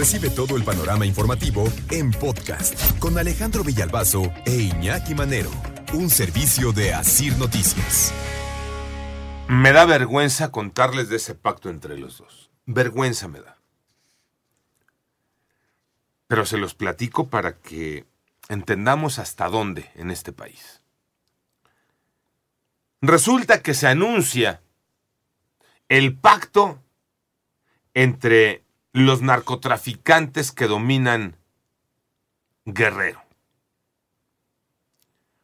Recibe todo el panorama informativo en podcast con Alejandro Villalbazo e Iñaki Manero, un servicio de Asir Noticias. Me da vergüenza contarles de ese pacto entre los dos. Vergüenza me da. Pero se los platico para que entendamos hasta dónde en este país. Resulta que se anuncia el pacto entre los narcotraficantes que dominan Guerrero.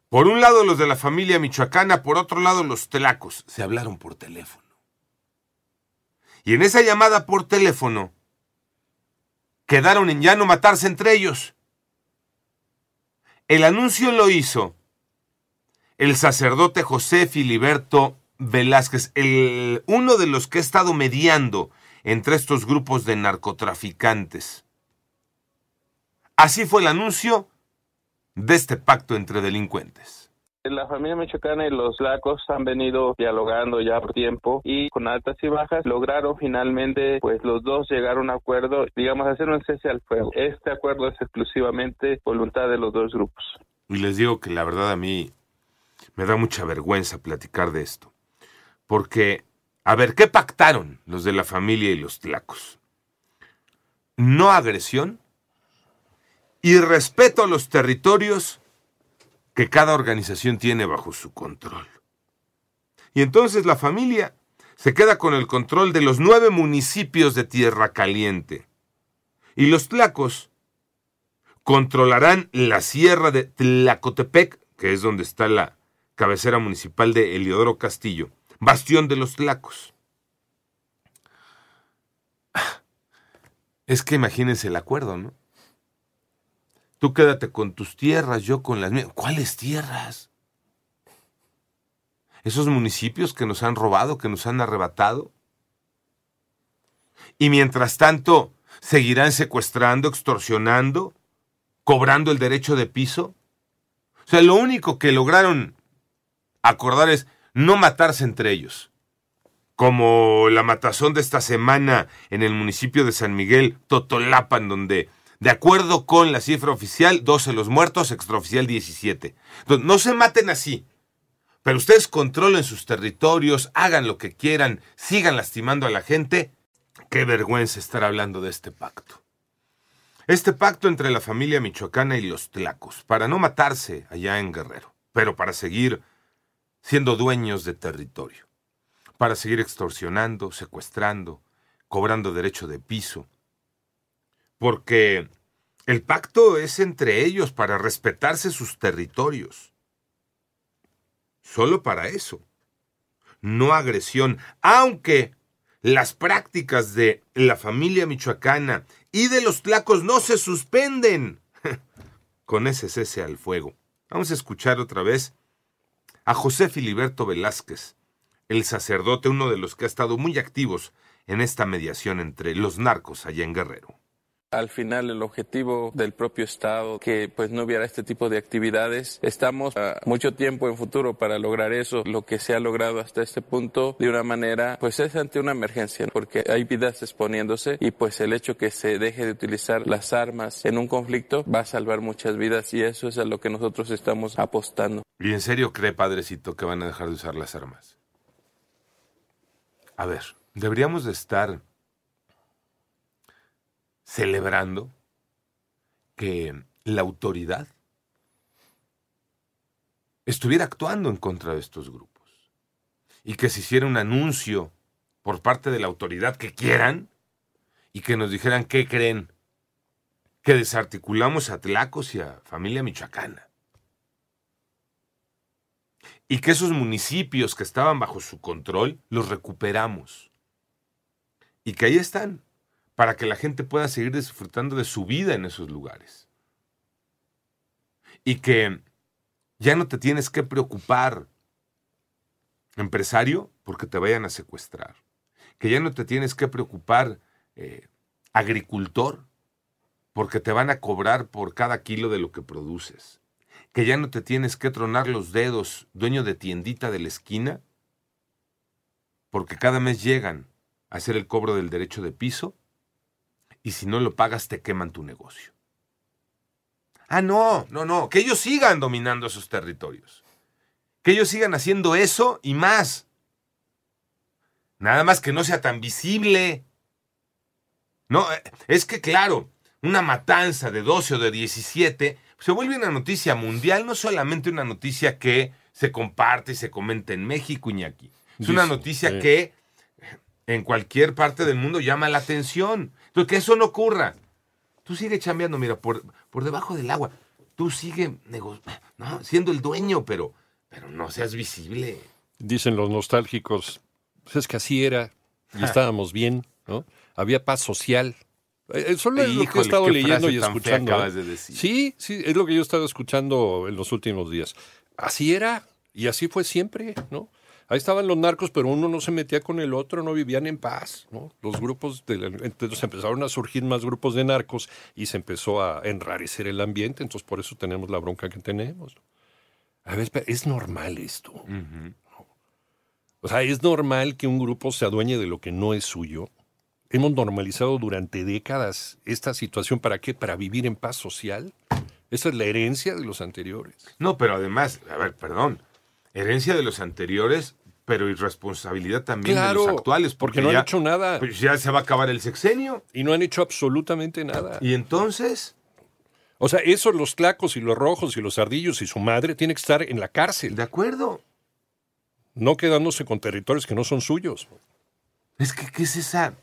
Por un lado los de la familia michoacana, por otro lado los telacos. Se hablaron por teléfono. Y en esa llamada por teléfono quedaron en ya no matarse entre ellos. El anuncio lo hizo el sacerdote José Filiberto Velázquez, el, uno de los que ha estado mediando entre estos grupos de narcotraficantes. Así fue el anuncio de este pacto entre delincuentes. La familia michoacana y los lacos han venido dialogando ya por tiempo y con altas y bajas lograron finalmente pues los dos llegar a un acuerdo, digamos hacer un cese al fuego. Este acuerdo es exclusivamente voluntad de los dos grupos. Y les digo que la verdad a mí me da mucha vergüenza platicar de esto. Porque, a ver, ¿qué pactaron los de la familia y los tlacos? No agresión y respeto a los territorios que cada organización tiene bajo su control. Y entonces la familia se queda con el control de los nueve municipios de Tierra Caliente. Y los tlacos controlarán la sierra de Tlacotepec, que es donde está la cabecera municipal de Eliodoro Castillo, bastión de los tlacos. Es que imagínense el acuerdo, ¿no? Tú quédate con tus tierras, yo con las mías. ¿Cuáles tierras? Esos municipios que nos han robado, que nos han arrebatado. Y mientras tanto, seguirán secuestrando, extorsionando, cobrando el derecho de piso. O sea, lo único que lograron acordar es no matarse entre ellos. Como la matazón de esta semana en el municipio de San Miguel, Totolapan, donde de acuerdo con la cifra oficial, 12 los muertos, extraoficial 17. Entonces, no se maten así. Pero ustedes controlen sus territorios, hagan lo que quieran, sigan lastimando a la gente. Qué vergüenza estar hablando de este pacto. Este pacto entre la familia michoacana y los tlacos, para no matarse allá en Guerrero, pero para seguir siendo dueños de territorio, para seguir extorsionando, secuestrando, cobrando derecho de piso, porque el pacto es entre ellos para respetarse sus territorios. Solo para eso. No agresión, aunque las prácticas de la familia michoacana y de los tlacos no se suspenden con ese cese al fuego. Vamos a escuchar otra vez a José Filiberto Velázquez, el sacerdote, uno de los que ha estado muy activos en esta mediación entre los narcos allá en Guerrero. Al final el objetivo del propio Estado que pues no hubiera este tipo de actividades. Estamos mucho tiempo en futuro para lograr eso. Lo que se ha logrado hasta este punto de una manera pues es ante una emergencia porque hay vidas exponiéndose y pues el hecho que se deje de utilizar las armas en un conflicto va a salvar muchas vidas y eso es a lo que nosotros estamos apostando. ¿Y en serio cree, padrecito, que van a dejar de usar las armas? A ver, deberíamos de estar celebrando que la autoridad estuviera actuando en contra de estos grupos y que se hiciera un anuncio por parte de la autoridad que quieran y que nos dijeran qué creen, que desarticulamos a Tlacos y a familia michoacana. Y que esos municipios que estaban bajo su control los recuperamos. Y que ahí están, para que la gente pueda seguir disfrutando de su vida en esos lugares. Y que ya no te tienes que preocupar, empresario, porque te vayan a secuestrar. Que ya no te tienes que preocupar, eh, agricultor, porque te van a cobrar por cada kilo de lo que produces. Que ya no te tienes que tronar los dedos, dueño de tiendita de la esquina, porque cada mes llegan a hacer el cobro del derecho de piso y si no lo pagas te queman tu negocio. Ah, no, no, no, que ellos sigan dominando esos territorios. Que ellos sigan haciendo eso y más. Nada más que no sea tan visible. No, eh, es que claro, una matanza de 12 o de 17 se vuelve una noticia mundial, no solamente una noticia que se comparte y se comenta en México, Iñaki. Es una noticia que en cualquier parte del mundo llama la atención. Entonces, que eso no ocurra. Tú sigue chambeando, mira, por, por debajo del agua. Tú sigue no, siendo el dueño, pero, pero no seas visible. Dicen los nostálgicos, pues es que así era y estábamos bien, ¿no? Había paz social. Eso es lo que he estado leyendo y escuchando. ¿eh? Sí, sí, es lo que yo he estado escuchando en los últimos días. Así era y así fue siempre, ¿no? Ahí estaban los narcos, pero uno no se metía con el otro, no vivían en paz, ¿no? Los grupos, de, entonces empezaron a surgir más grupos de narcos y se empezó a enrarecer el ambiente, entonces por eso tenemos la bronca que tenemos. A ver, es normal esto. O sea, es normal que un grupo se adueñe de lo que no es suyo. Hemos normalizado durante décadas esta situación. ¿Para qué? Para vivir en paz social. Esa es la herencia de los anteriores. No, pero además, a ver, perdón, herencia de los anteriores, pero irresponsabilidad también de los actuales. Porque, no han hecho nada. Pues ya se va a acabar el sexenio. Y no han hecho absolutamente nada. ¿Y entonces? O sea, esos, los tlacos y los rojos y los ardillos y su madre, tienen que estar en la cárcel. De acuerdo. No quedándose con territorios que no son suyos. Es que, ¿qué es esa?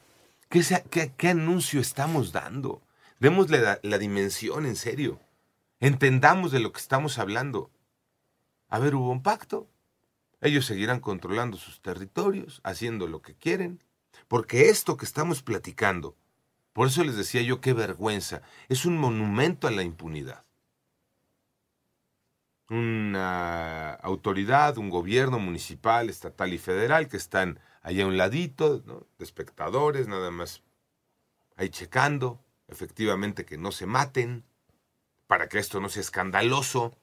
¿Qué, qué, anuncio estamos dando? Démosle la dimensión, en serio. Entendamos de lo que estamos hablando. A ver, hubo un pacto. Ellos seguirán controlando sus territorios, haciendo lo que quieren. Porque esto que estamos platicando, por eso les decía yo qué vergüenza, es un monumento a la impunidad. Una autoridad, un gobierno municipal, estatal y federal que están allá a un ladito, de espectadores, nada más ahí checando, efectivamente que no se maten, para que esto no sea escandaloso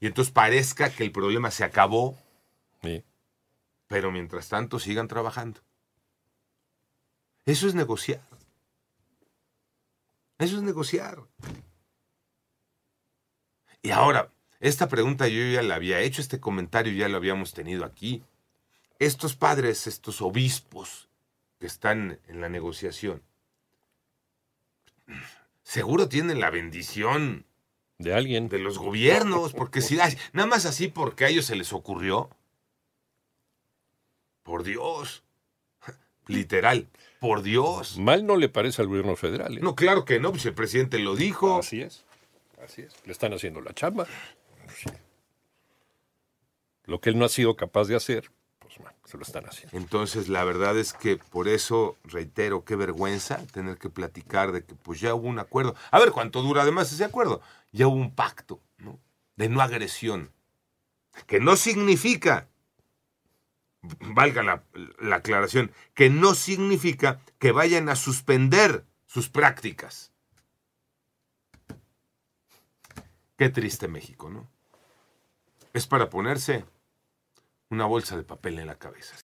y entonces parezca que el problema se acabó. Pero mientras tanto sigan trabajando. Eso es negociar. Eso es negociar. Y ahora, esta pregunta yo ya la había hecho, este comentario ya lo habíamos tenido aquí. Estos padres, estos obispos que están en la negociación, seguro tienen la bendición de alguien. De los gobiernos, porque si nada más así porque a ellos se les ocurrió. Por Dios. Literal, por Dios. Mal no le parece al gobierno federal. ¿eh? No, claro que no, pues el presidente lo dijo. Así es, así es. Le están haciendo la chamba. Lo que él no ha sido capaz de hacer, se lo están haciendo. Entonces, la verdad es que por eso, reitero, qué vergüenza tener que platicar de que pues ya hubo un acuerdo. A ver cuánto dura además ese acuerdo. Ya hubo un pacto ¿no? de no agresión. Que no significa, valga la, la aclaración, que no significa que vayan a suspender sus prácticas. Qué triste México, ¿no? Es para ponerse una bolsa de papel en la cabeza.